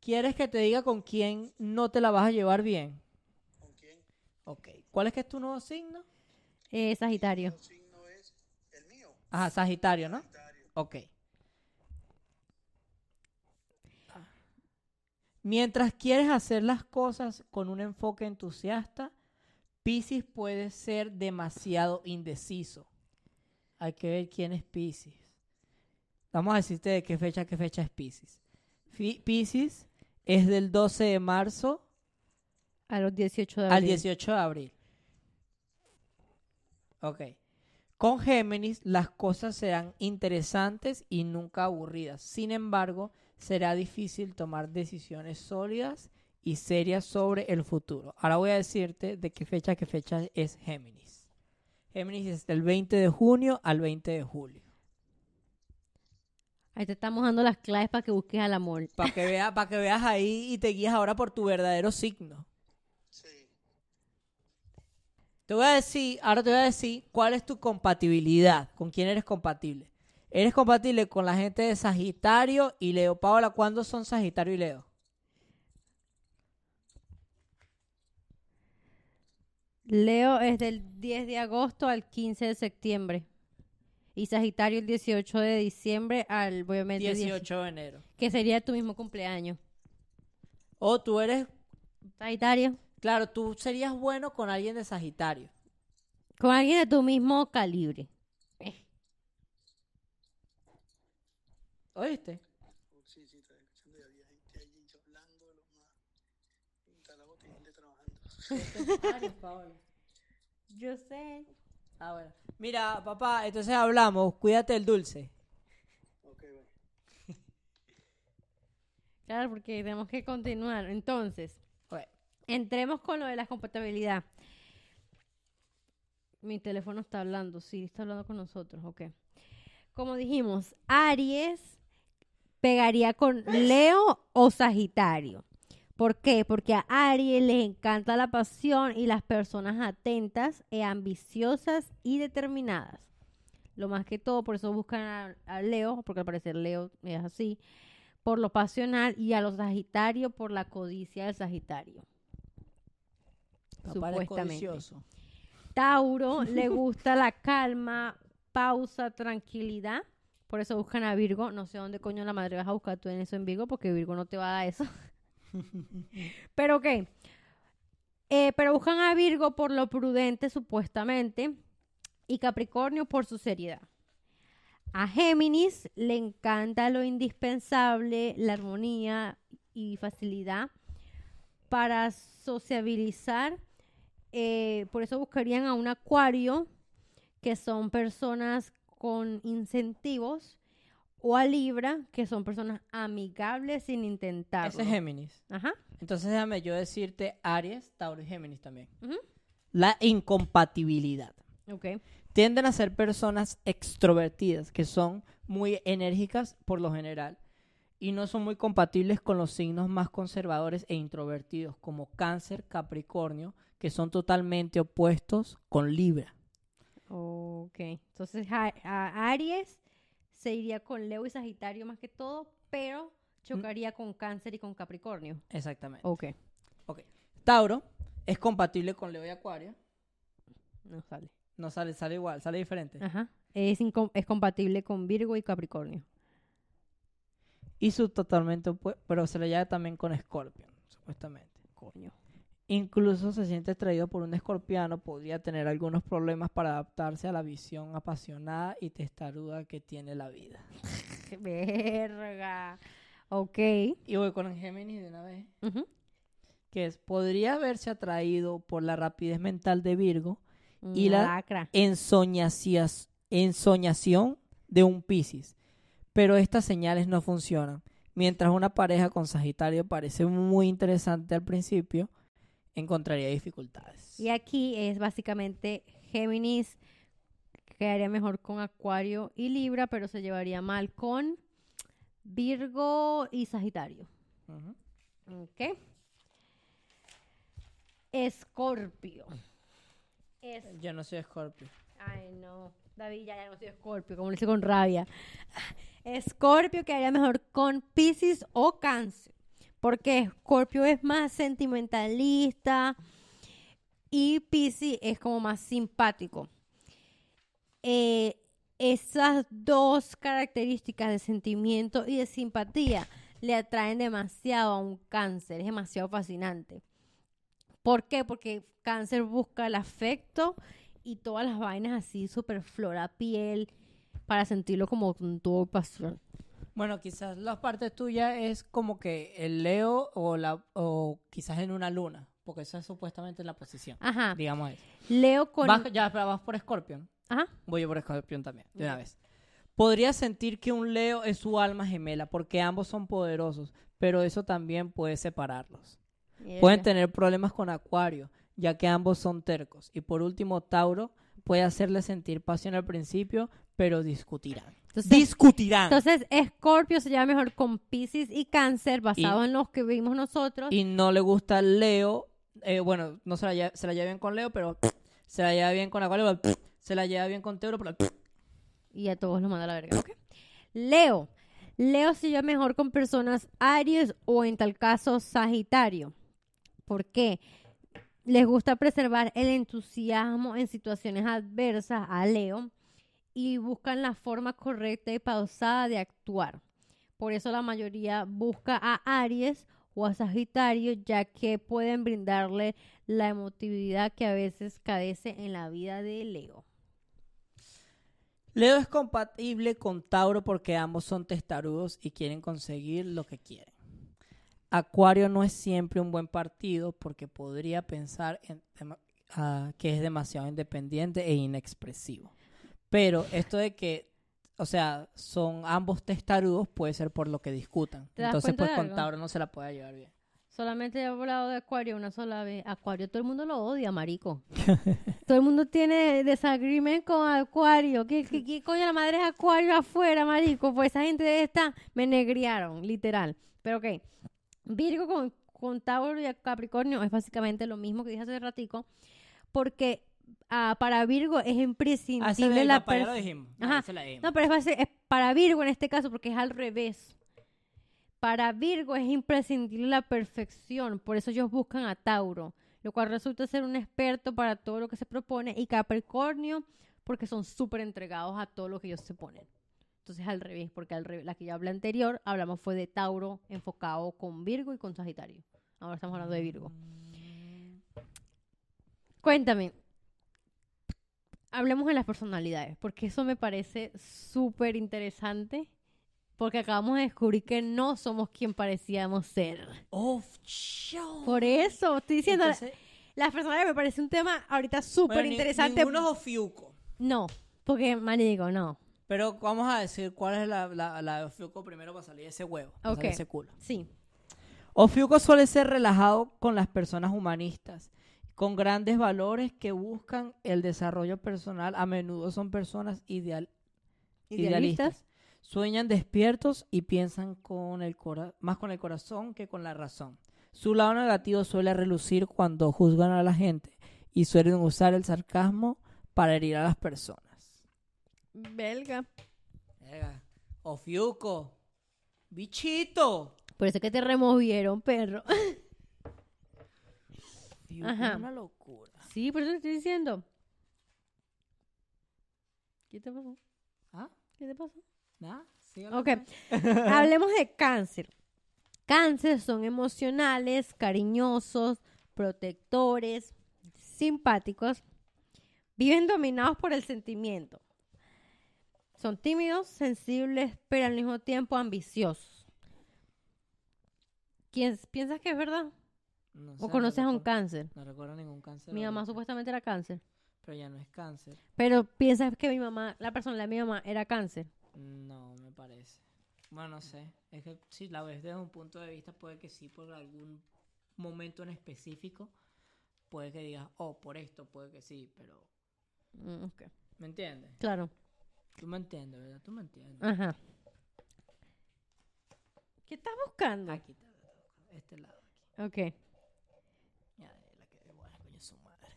¿Quieres que te diga con quién no te la vas a llevar bien? ¿Con quién? Ok. ¿Cuál es que es tu nuevo signo? Eh, Sagitario. El signo es el mío. Ajá, Sagitario, ¿no? Sagitario. Ok. Mientras quieres hacer las cosas con un enfoque entusiasta, Pisces puede ser demasiado indeciso. Hay que ver quién es Pisces. Vamos a decirte de qué fecha, qué fecha es Pisces. Pisces es del 12 de marzo A los 18 de al abril. 18 de abril. Ok. Con Géminis las cosas serán interesantes y nunca aburridas. Sin embargo, será difícil tomar decisiones sólidas y serias sobre el futuro. Ahora voy a decirte de qué fecha qué fecha es Géminis. Géminis es del 20 de junio al 20 de julio. Ahí te estamos dando las claves para que busques al amor. Para que, vea, para que veas ahí y te guías ahora por tu verdadero signo. Sí. Te voy a decir, ahora te voy a decir cuál es tu compatibilidad, con quién eres compatible. Eres compatible con la gente de Sagitario y Leo. Paola, ¿cuándo son Sagitario y Leo? Leo es del 10 de agosto al 15 de septiembre. Y Sagitario el 18 de diciembre al obviamente 10 18 de enero. que sería tu mismo cumpleaños. O tú eres, Sagitario. claro, tú serías bueno con alguien de Sagitario. Con alguien de tu mismo calibre. ¿Oíste? Sí, sí, está escuchando. Y había gente allí hablando de los más instalados y gente trabajando. Yo sé. Ah, bueno. Mira, papá, entonces hablamos. Cuídate el dulce. Ok, bueno. *laughs* Claro, porque tenemos que continuar. Entonces, entremos con lo de la compatibilidad. Mi teléfono está hablando, sí, está hablando con nosotros, ok. Como dijimos, Aries pegaría con Leo o Sagitario. ¿Por qué? Porque a Aries les encanta la pasión y las personas atentas, e ambiciosas y determinadas. Lo más que todo, por eso buscan a, a Leo, porque al parecer Leo es así, por lo pasional, y a los Sagitarios por la codicia del Sagitario. Papá Supuestamente. Tauro *laughs* le gusta la calma, pausa, tranquilidad. Por eso buscan a Virgo. No sé dónde coño la madre vas a buscar tú en eso en Virgo, porque Virgo no te va a dar eso. Pero qué. Eh, pero buscan a Virgo por lo prudente, supuestamente, y Capricornio por su seriedad. A Géminis le encanta lo indispensable, la armonía y facilidad para sociabilizar. Eh, por eso buscarían a un Acuario, que son personas con incentivos, o a Libra, que son personas amigables sin intentarlo. Ese es Géminis. Ajá. Entonces déjame yo decirte Aries, Tauro y Géminis también. Ujú. La incompatibilidad. Ok. Tienden a ser personas extrovertidas, que son muy enérgicas por lo general, y no son muy compatibles con los signos más conservadores e introvertidos, como Cáncer, Capricornio, que son totalmente opuestos con Libra. Ok. Entonces a, a Aries se iría con Leo y Sagitario más que todo, pero chocaría con Cáncer y con Capricornio. Exactamente. Ok. Ok. Tauro es compatible con Leo y Acuario. No sale. No sale, sale igual, sale diferente. Ajá. Es, es compatible con Virgo y Capricornio. Y su totalmente opuesto, pero se le llama también con Scorpion, supuestamente. Coño. Incluso se siente atraído por un escorpiano, podría tener algunos problemas para adaptarse a la visión apasionada y testaruda que tiene la vida. *laughs* Verga. Ok. Y voy con Géminis de una vez. Ujú. Que es, podría haberse atraído por la rapidez mental de Virgo Y la- Lacra. ensoñacias- ensoñación de un Piscis. Pero estas señales no funcionan. Mientras una pareja con Sagitario parece muy interesante al principio, encontraría dificultades. Y aquí es básicamente Géminis quedaría mejor con Acuario y Libra, pero se llevaría mal con Virgo y Sagitario. Ujú. ¿Ok? Escorpio. Es... Yo no soy Escorpio. Ay, no. David, ya, ya no soy Escorpio, como le dice con rabia. Escorpio quedaría mejor con Pisces o Cáncer. Porque Escorpio es más sentimentalista y Pisces es como más simpático. Eh, esas dos características de sentimiento y de simpatía le atraen demasiado a un cáncer, es demasiado fascinante. ¿Por qué? Porque cáncer busca el afecto y todas las vainas así, súper flora piel, para sentirlo como con toda pasión. Bueno, quizás la parte tuya es como que el Leo o, la, o quizás en una luna, porque eso es supuestamente la posición. Ajá. Digamos eso. Leo con... Vas- ya, pero vas por Scorpion. Ajá. Voy yo por Scorpion también, de una vez. Podría sentir que un Leo es su alma gemela, porque ambos son poderosos, pero eso también puede separarlos. Pueden tener problemas con Acuario, ya que ambos son tercos. Y por último, Tauro puede hacerle sentir pasión al principio, pero discutirán. Entonces, discutirán. entonces, Escorpio se lleva mejor con Pisces y Cáncer, basado en los que vimos nosotros. y no le gusta Leo. eh, bueno, no se la, lleva, se la lleva bien con Leo, pero *clears throat* se la lleva bien con Acuario, pero *clears throat* se la lleva bien con Tauro, pero *clears throat* y a todos los manda a la verga. ¿ok? Leo. Leo se lleva mejor con personas Aries o en tal caso Sagitario. ¿Por qué? Les gusta preservar el entusiasmo en situaciones adversas a Leo y buscan la forma correcta y pausada de actuar. Por eso la mayoría busca a Aries o a Sagitario, ya que pueden brindarle la emotividad que a veces cadece en la vida de Leo. Leo es compatible con Tauro porque ambos son testarudos y quieren conseguir lo que quieren. Acuario no es siempre un buen partido porque podría pensar en ah, que es demasiado independiente e inexpresivo. Pero esto de que, o sea, son ambos testarudos puede ser por lo que discutan. ¿Te das Entonces, cuenta pues de con algo? Tauro no se la puede llevar bien. Solamente he hablado de Acuario una sola vez. Acuario todo el mundo lo odia, marico. *laughs* todo el mundo tiene desagreement con Acuario. ¿Qué, qué, qué coño la madre es Acuario afuera, marico? Pues esa gente de esta me negriaron, literal. Pero ok. Virgo con, con Tauro y Capricornio es básicamente lo mismo que dije hace ratico. Porque ah, para Virgo es Ah, imprescindible del la papá ya lo pers- dijimos. Ajá. Ese la dijimos. no, pero es, es para Virgo en este caso porque es al revés. Para Virgo es imprescindible la perfección, por eso ellos buscan a Tauro, lo cual resulta ser un experto para todo lo que se propone, y Capricornio porque son súper entregados a todo lo que ellos se ponen. Entonces al revés, porque al revés, la que ya hablé anterior, hablamos fue de Tauro enfocado con Virgo y con Sagitario. Ahora estamos hablando de Virgo. Cuéntame, hablemos de las personalidades, porque eso me parece súper interesante, porque acabamos de descubrir que no somos quien parecíamos ser. Oh, show. Por eso, estoy diciendo, Entonces, las personalidades me parece un tema ahorita súper bueno, ni- interesante. Ninguno es Ofiuco. No, porque, manico, no. Pero vamos a decir cuál es la, la, la de Ofiuco primero para salir de ese huevo, para Ok. salir de ese culo. Sí, Ofiuco suele ser relajado con las personas humanistas, con grandes valores que buscan el desarrollo personal. A menudo son personas ideal, idealistas. idealistas. Sueñan despiertos y piensan con el cora- más con el corazón que con la razón. Su lado negativo suele relucir cuando juzgan a la gente y suelen usar el sarcasmo para herir a las personas. Belga. Verga. Ofiuco, bichito. Por eso es que te removieron, perro. *laughs* Ajá. una locura. Sí, por eso te estoy diciendo. ¿Qué te pasó? ¿Ah? ¿Qué te pasó? ¿Nada? Sí, Ok. *laughs* *laughs* Hablemos de cáncer. Cáncer son emocionales, cariñosos, protectores, simpáticos. Viven dominados por el sentimiento. Son tímidos, sensibles, pero al mismo tiempo ambiciosos. ¿Quién, ¿Piensas que es verdad? No sé, ¿O no conoces a un recuerdo- cáncer? No recuerdo ningún cáncer. Mi mamá supuestamente era cáncer. Pero ya no es cáncer. Pero piensas que mi mamá, la persona de mi mamá, era cáncer. No, me parece. Bueno, no sé. Es que si la ves desde un punto de vista, puede que sí, por algún momento en específico. Puede que digas, oh, por esto, puede que sí, pero. Mm. ¿Me entiendes? Claro. Tú me entiendes, ¿verdad? Tú me entiendes. Ajá. ¿Qué estás buscando? Aquí está, este lado. Ok. Ya, la que buena, coño, su madre.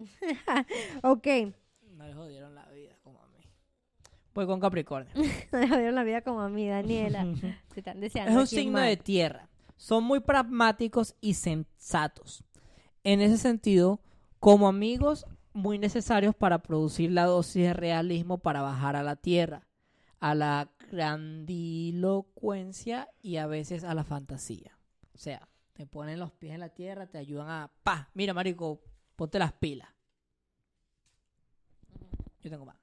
*laughs* Ok. No le jodieron la vida como a mí. Pues con Capricornio. *laughs* Me jodieron la vida como a mí, Daniela. *laughs* Se están deseando. Es un signo de tierra. Son muy pragmáticos y sensatos. En ese sentido, como amigos muy necesarios para producir la dosis de realismo para bajar a la tierra, a la grandilocuencia y a veces a la fantasía. O sea, te ponen los pies en la tierra, te ayudan a... ¡Pa! Mira, marico, ponte las pilas. Yo tengo más.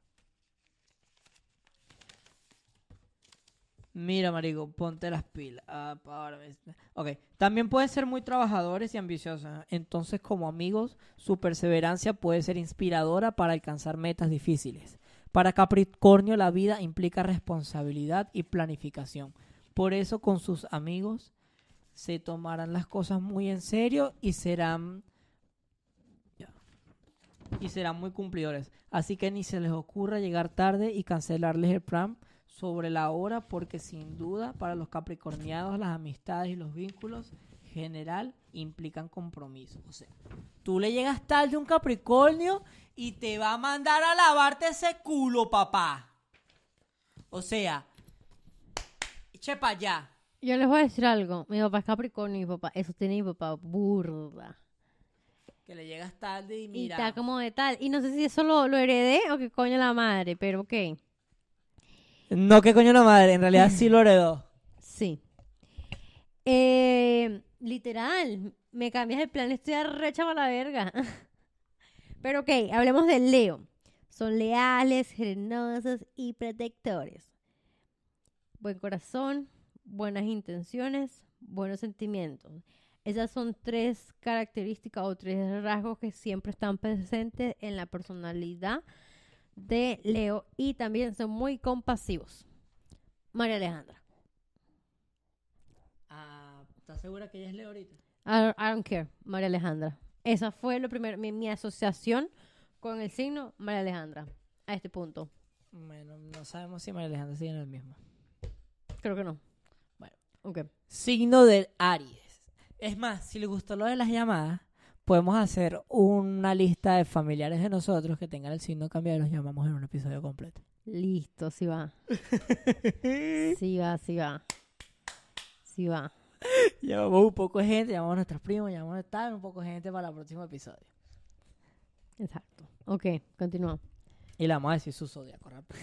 Mira, marico, ponte las pilas. Ah, pa, ahora ves. Ok, también pueden ser muy trabajadores y ambiciosos. Entonces, como amigos, su perseverancia puede ser inspiradora para alcanzar metas difíciles. Para Capricornio, la vida implica responsabilidad y planificación. Por eso, con sus amigos, se tomarán las cosas muy en serio y serán. Y serán muy cumplidores. Así que ni se les ocurra llegar tarde y cancelarles el plan sobre la hora porque sin duda para los capricornianos las amistades y los vínculos general implican compromiso. O sea, tú le llegas tarde a un capricornio y te va a mandar a lavarte ese culo, papá. O sea, eche para allá. Yo les voy a decir algo. Mi papá es Capricornio y mi papá, eso tiene mi papá burda. Que le llegas tarde y Y mira. está como de tal. Y no sé si eso lo, lo heredé o qué coño la madre, pero ok. No, que coño la madre, en realidad sí lo heredó. *laughs* Sí. Eh, literal, me cambias el plan, estoy arrecha para la verga. *laughs* Pero ok, hablemos de Leo. Son leales, generosos y protectores. Buen corazón, buenas intenciones, buenos sentimientos. Esas son tres características o tres rasgos que siempre están presentes en la personalidad de Leo y también son muy compasivos. María Alejandra. Ah, ¿Estás segura que ella es Leo ahorita? I, I don't care, María Alejandra. Esa fue lo primero, mi, mi asociación con el signo María Alejandra. A este punto. Bueno, no sabemos si María Alejandra sigue en el mismo. Creo que no. Bueno. Ok. Signo del Aries. Es más, si les gustó lo de las llamadas, podemos hacer una lista de familiares de nosotros que tengan el signo cambiado y los llamamos en un episodio completo. Listo, sí va. *laughs* Sí va, sí va. Sí va. llamamos un poco de gente, llamamos a nuestros primos, llamamos a tal, un poco de gente para el próximo episodio. Exacto. Ok, continúa. Y le vamos a decir su zodiaco rápido.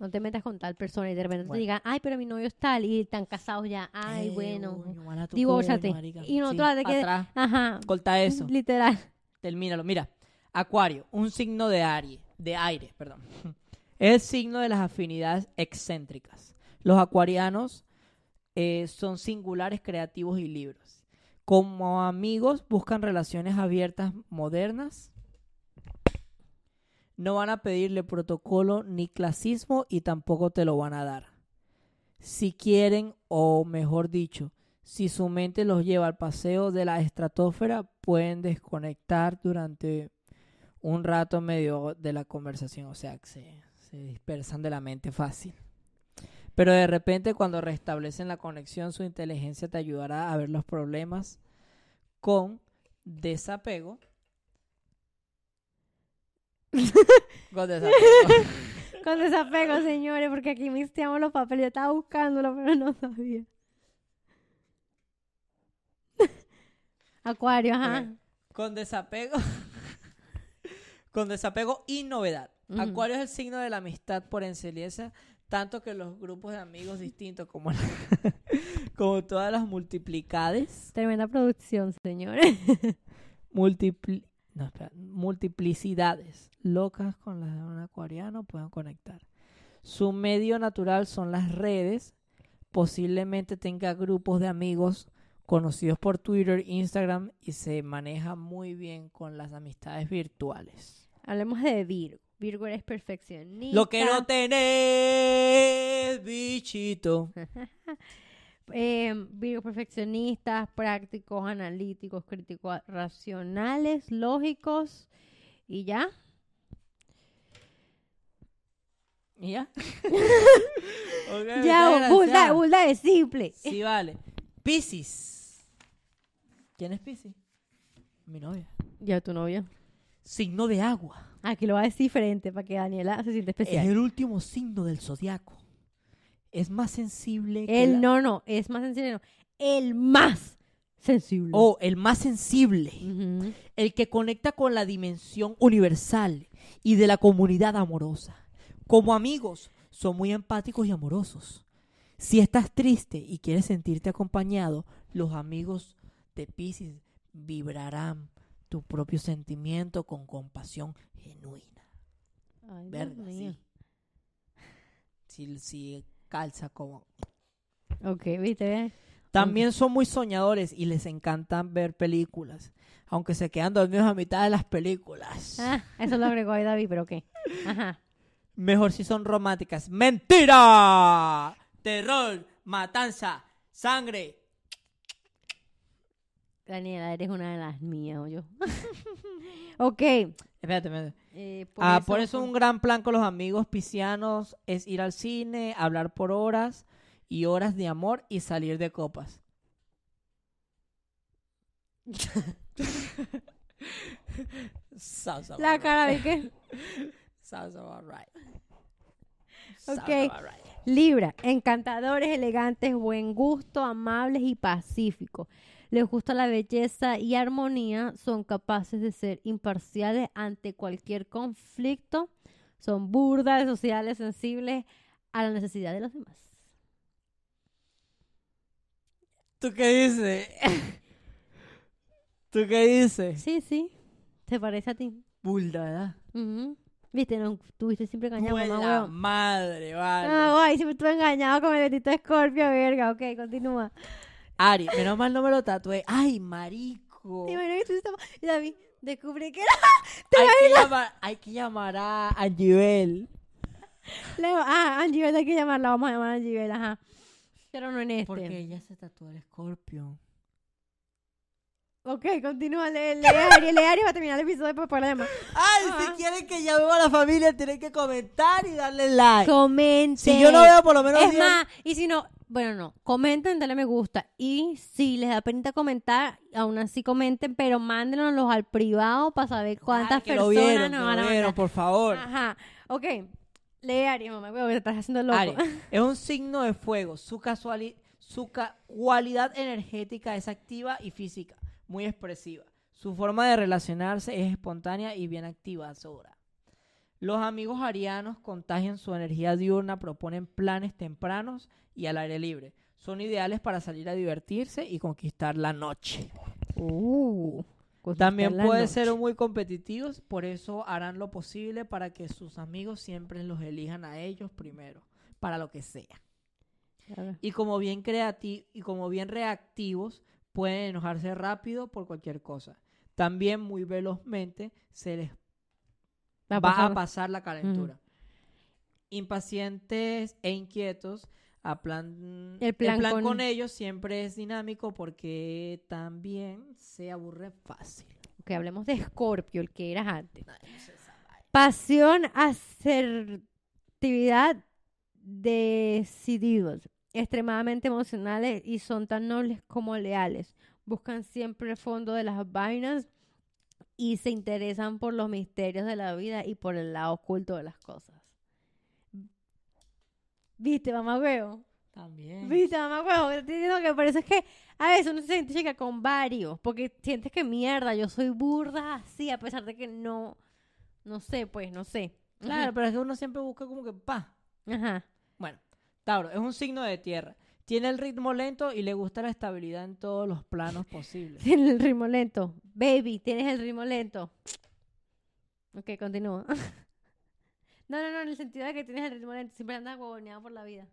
No te metas con tal persona y de repente Bueno. te digan, ay, pero mi novio es tal y están casados ya. Ay, Eh, bueno. Divórciate. marica. Y nosotros Sí, de pa' que-. Ajá. Corta *laughs* eso. Literal. Termínalo. Mira, Acuario, un signo de aire, de aire, perdón. *laughs* Es el signo de las afinidades excéntricas. Los acuarianos eh, son singulares, creativos y libres. Como amigos buscan relaciones abiertas, modernas. No van a pedirle protocolo ni clasismo y tampoco te lo van a dar. Si quieren, o mejor dicho, si su mente los lleva al paseo de la estratosfera, pueden desconectar durante un rato medio de la conversación. O sea, que se, se dispersan de la mente fácil. Pero de repente cuando restablecen la conexión, su inteligencia te ayudará a ver los problemas con desapego. *laughs* con desapego. *laughs* Con desapego, señores, porque aquí mixteamos los papeles. Yo estaba buscándolo, pero no sabía. *laughs* Acuario, ajá. Con desapego. con desapego y novedad. Acuario es el signo de la amistad por excelencia, tanto que los grupos de amigos distintos como, la- como todas las multiplicades, Tremenda producción, señores. multipli- no, espera, multiplicidades locas con las de un acuariano pueden conectar. Su medio natural son las redes, Posiblemente tenga grupos de amigos conocidos por Twitter, Instagram y se maneja muy bien con las amistades virtuales. Hablemos de Virgo. Virgo eres perfeccionista. Lo que no tenés, bichito. *laughs* Eh, Virgo perfeccionistas, prácticos, analíticos, críticos, racionales, lógicos. ¿Y ya? ¿Y ya? *laughs* Ya, graciosa. bulda es simple. Sí, vale. Piscis. ¿Quién es Piscis? Mi novia. Ya tu novia. Signo de agua. Aquí lo va a decir diferente para que Daniela se sienta Es especial. el último signo del zodiaco. Es más sensible que El la- no, no, es más sensible, no. El más sensible. Oh, el más sensible. Ujú. El que conecta con la dimensión universal y de la comunidad amorosa. Como amigos, son muy empáticos y amorosos. Si estás triste y quieres sentirte acompañado, los amigos de Pisces vibrarán tu propio sentimiento con compasión genuina. Ay, Dios Verga, mío. sí. Sí calza como... Ok, viste? También son muy soñadores y les encantan ver películas, aunque se quedan dormidos a mitad de las películas. Ah, eso lo agregó ahí David, pero ¿qué? Ajá. Mejor si son románticas. ¡Mentira! Terror, matanza, sangre. Daniela, eres una de las mías, yo. *laughs* ok. Espérate, espérate. eh, ah, por eso un gran plan con los amigos piscianos es ir al cine, hablar por horas y horas de amor y salir de copas. Sounds La cara, ¿vi qué? Sounds about right. Ok. Sounds about right. Libra, encantadores, elegantes, buen gusto, amables y pacíficos. Les gusta la belleza y armonía, son capaces de ser imparciales ante cualquier conflicto, son burdas, sociales, sensibles a la necesidad de los demás. ¿Tú qué dices? *laughs* ¿Tú qué dices? Sí, sí, te parece a ti. Bulda, ¿verdad? Ujú. Viste, no, tuviste siempre engañado, mamá, Buena huevo. madre, vale. Ah, guay, siempre estuve engañado con el bendito Scorpio, verga. Ok, continúa. Ari, menos mal no me lo tatué. Ay, marico. Y bueno, y tú estabas- y David, descubrí que era Hay que, llamar, hay que llamar a Angibel. Leo. Ah, Angibel, hay que llamarla, vamos a llamar a Angibel, ajá. Pero no en este. Porque ella se tatuó el escorpio. Ok, continúa, lee, lee Ari, lee Ari, va a terminar el episodio después para llamar. Ay, Ah. si quieren que llamemos a la familia, tienen que comentar y darle like. Comenten. Si yo no veo por lo menos Es 10 más, y si no, bueno, no, comenten, denle me gusta. Y si les da pena comentar, aún así comenten, pero mándenos al privado para saber cuántas que lo personas vieron, nos van a lo vieron, mandar. por favor. Ajá, ok. Lee Ari, mamá, te estás haciendo loco. Ari, es un signo de fuego. Su, casuali- su ca- cualidad energética es activa y física, muy expresiva. Su forma de relacionarse es espontánea y bien activadora. Los amigos arianos contagian su energía diurna, proponen planes tempranos y al aire libre. Son ideales para salir a divertirse y conquistar la noche. Uh, También pueden ser muy competitivos, por eso harán lo posible para que sus amigos siempre los elijan a ellos primero, para lo que sea. Y como bien creati- y como bien reactivos, pueden enojarse rápido por cualquier cosa. También muy velozmente se les Va a va a pasar. pasar la calentura. Impacientes e inquietos, a plan, El plan con... con- ellos siempre es dinámico porque también se aburre fácil. Ok, hablemos de Scorpio, el que eras antes. Pasión, asertividad, decididos, extremadamente emocionales y son tan nobles como leales. Buscan siempre el fondo de las vainas y se interesan por los misterios de la vida y por el lado oculto de las cosas. ¿Viste, mamá huevo? También. ¿Viste, mamá huevo? Te que por eso es que a veces uno se identifica con varios, porque sientes que mierda, yo soy burda así, a pesar de que no, no sé, pues, no sé. Claro, pero es que uno siempre busca como que pa. Ajá. Bueno, Tauro es un signo de tierra. Tiene el ritmo lento y le gusta la estabilidad en todos los planos posibles. *laughs* Tienes el ritmo lento. Baby, tienes el ritmo lento. Ok, continúa. *laughs* No, no, no, en el sentido de que tienes el ritmo lento. Siempre andas huevoneado por la vida.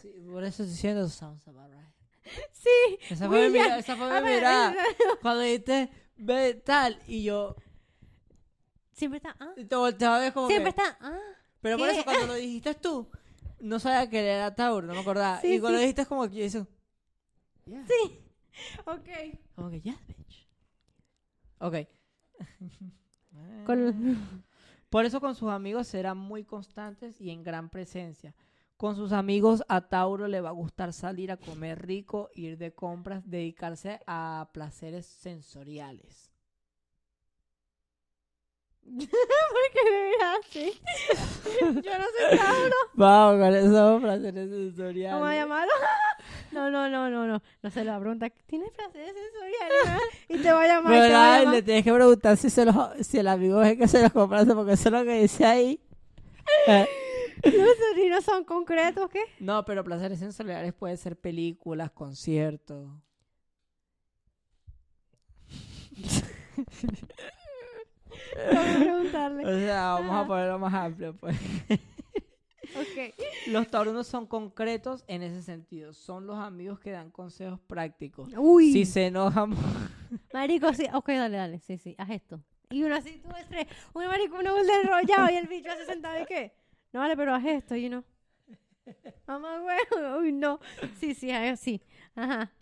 Sí, por eso estoy diciendo sounds about right. *laughs* Sí. Esa fue mi mirada, esa fue mi mirada. Cuando dijiste, ve tal, y yo Siempre está. Ah. y te volteaba a ver como Siempre que... está. Ah. Pero por eso cuando lo dijiste tú, no sabía que era Tauro, no me acordaba. Sí, y cuando sí. dijiste como que yo hice... Yeah. Sí. Ok. Como que, yes, bitch. Ok. *laughs* Con- Por eso con sus amigos serán muy constantes y en gran presencia. Con sus amigos a Tauro le va a gustar salir a comer rico, ir de compras, dedicarse a placeres sensoriales. ¿Por qué me así? Yo no soy Tauro. Vamos con esos placeres sensoriales. ¿Cómo llamarlo? No, no, no, no, no. No se lo pregunta. ¿Tienes placeres sensoriales? Y te va a llamar. Pero va a llamar. le tienes que preguntar si, se los, si el amigo es el que se los compraste, porque eso es lo que dice ahí. *laughs* ¿Los sobrinos son concretos qué? No, pero placeres sensoriales pueden ser películas, conciertos. *laughs* Tengo que preguntarle. O sea, vamos Ajá. a ponerlo más amplio, pues. Ok. Los taurinos son concretos en ese sentido. Son los amigos que dan consejos prácticos. Uy. Si se enojan, Marico, sí. Ok, dale, dale. Sí, sí. Haz esto. Y uno así, tú tres. Un marico, uno vuelve enrollado y el bicho así sentado y qué. No, vale, pero haz esto, y no. Mamá, güey. Uy, no. Sí, sí, así. Ajá.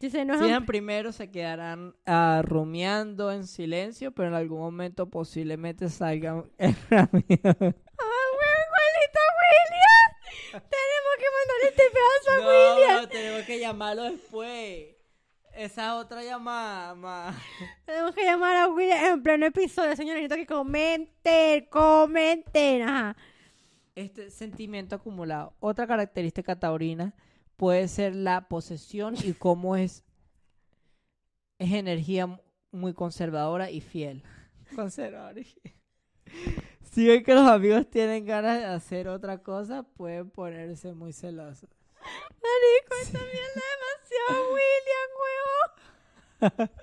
Si se si enojan. eran primero, se quedarán ah, rumiando en silencio, pero en algún momento posiblemente salgan *laughs* rápido. ¡Ah, a! Tenemos que mandarle este pedazo a No, William. pero tenemos que llamarlo después. Esa es otra llamada, ma. Tenemos que llamar a William en pleno episodio, señores. Necesito que comenten, comenten. Ajá. Este sentimiento acumulado. Otra característica taurina puede ser la posesión y cómo es, es energía muy conservadora y fiel. Conservadora y fiel. Si ven que los amigos tienen ganas de hacer otra cosa, pueden ponerse muy celosos. Marico, esta mierda es demasiado William, huevo. *laughs*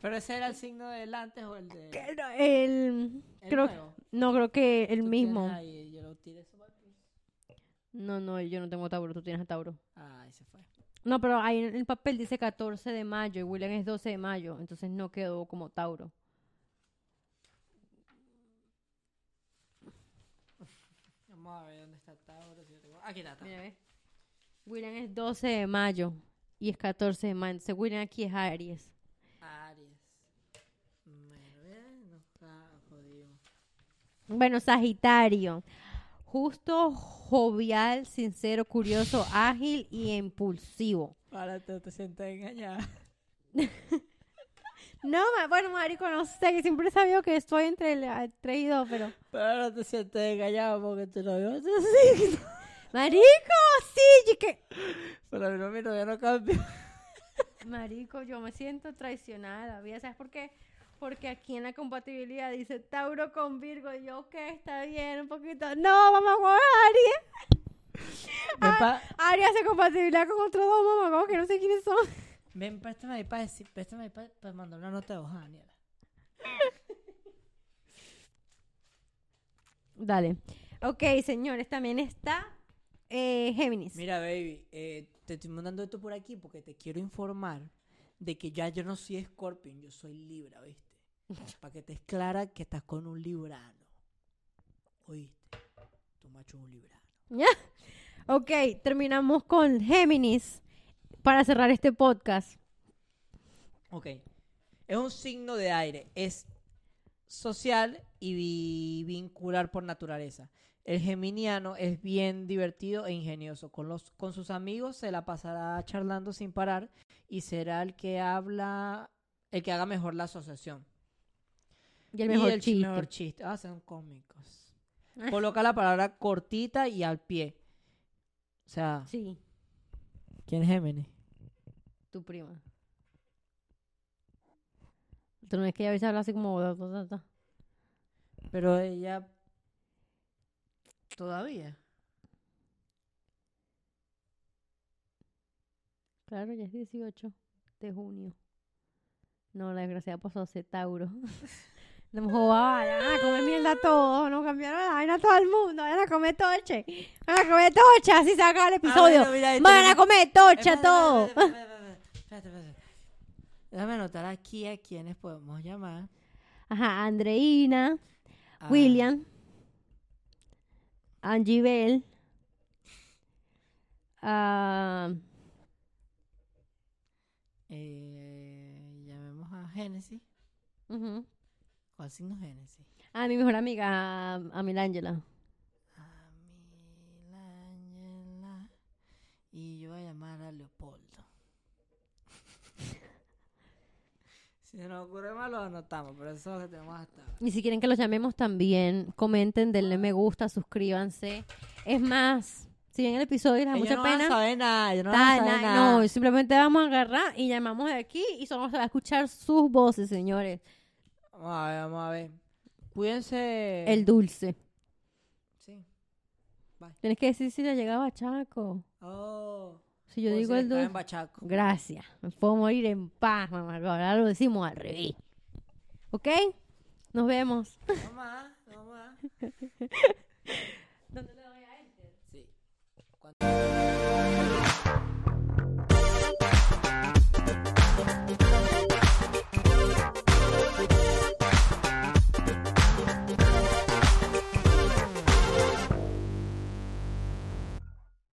Pero ese era el signo del antes o el de Que no, El, el creo, nuevo. no, creo que el mismo. ahí, yo lo tiré eso. No, no, yo no tengo Tauro, tú tienes a Tauro. Ah, ahí se fue. No, pero ahí en el papel dice 14 de mayo y William es 12 de mayo, entonces no quedó como Tauro. Vamos a ver dónde está Tauro. si yo tengo- Aquí está. Tauro. Mira. William es 12 de mayo y es 14 de mayo, entonces William aquí es Aries. Aries. Bueno, nos ca- jodimos. Bueno, Sagitario. Justo, jovial, sincero, curioso, *sighs* ágil y impulsivo. Ahora te, te sientes engañada. *laughs* No, ma- bueno, marico, no sé, que siempre he sabido que estoy entre el ah, 3 y 2, pero... Pero ahora te sientes engañado porque tu novio es así. *laughs* Marico, sí, y que... Pero a mí no, mi novio no cambió. Marico, yo me siento traicionada ¿sabes por qué? Porque aquí en la compatibilidad dice Tauro con Virgo, y yo, ok, está bien, un poquito... No, mamá, con Aries. Pa, Aries hace compatibilidad con otros dos, mamá, que no sé quiénes son. ven, préstame ahí para decir, préstame ahí para, para mandar una nota de hoja, Daniela. Dale. Ok, señores, también está eh, Géminis. Mira, baby, eh, te estoy mandando esto por aquí porque te quiero informar de que ya yo no soy Scorpion, yo soy Libra, ¿viste? Para que te es clara que estás con un librano. ¿Oíste? Tu macho es un librano. Ok, terminamos con Géminis para cerrar este podcast. Ok. Es un signo de aire. Es social y vi- vincular por naturaleza. El geminiano es bien divertido e ingenioso. Con, los, con sus amigos se la pasará charlando sin parar y será el que habla, el que haga mejor la asociación. Y el mejor y el chiste. mejor chiste. Ah, son cómicos. Coloca la palabra cortita y al pie. O sea, Sí, ¿quién es Géminis? tu prima. Tú no es que ella a veces habla así como... Pero ella todavía. Claro, ya es 18 de junio. No, la desgraciada pasó a ser Tauro. *laughs* No jodas, vayan a comer mierda todos, no cambiaron la vaina a todo el mundo, vayan a comer toche, vayan a comer tocha, así se acaba el episodio. Ah, mira, ahí vayan a comer tocha Espérate, todos. *laughs* espérate, espérate. Déjame anotar aquí a quienes podemos llamar. Ajá, Andreina, Ah, William, Angie Bell, ah, eh, llamemos a Génesis. ujú, ¿Cuál signo es Génesis? a mi mejor amiga, a, a Milangela. A Milangela. Y yo voy a llamar a Leopoldo. *laughs* si se nos ocurre más, lo anotamos, pero eso es lo que tenemos hasta ahora. Y si quieren que los llamemos también, comenten, denle me gusta, suscríbanse. Es más, si ven el episodio y les da mucha no pena, van nada, no van Ta- na- nada. No, simplemente vamos a agarrar y llamamos de aquí y solo se va a escuchar sus voces, señores. Vamos a ver, vamos a ver. Cuídense. El dulce. Sí. Tienes que decir si le llegaba Chaco. Oh. Si yo digo el dulce. bachaco. Gracias. Me puedo morir en paz, mamá. Ahora lo decimos al revés. ¿Ok? Nos vemos. No más. *laughs* ¿Dónde le doy a enter? Sí. Cuando-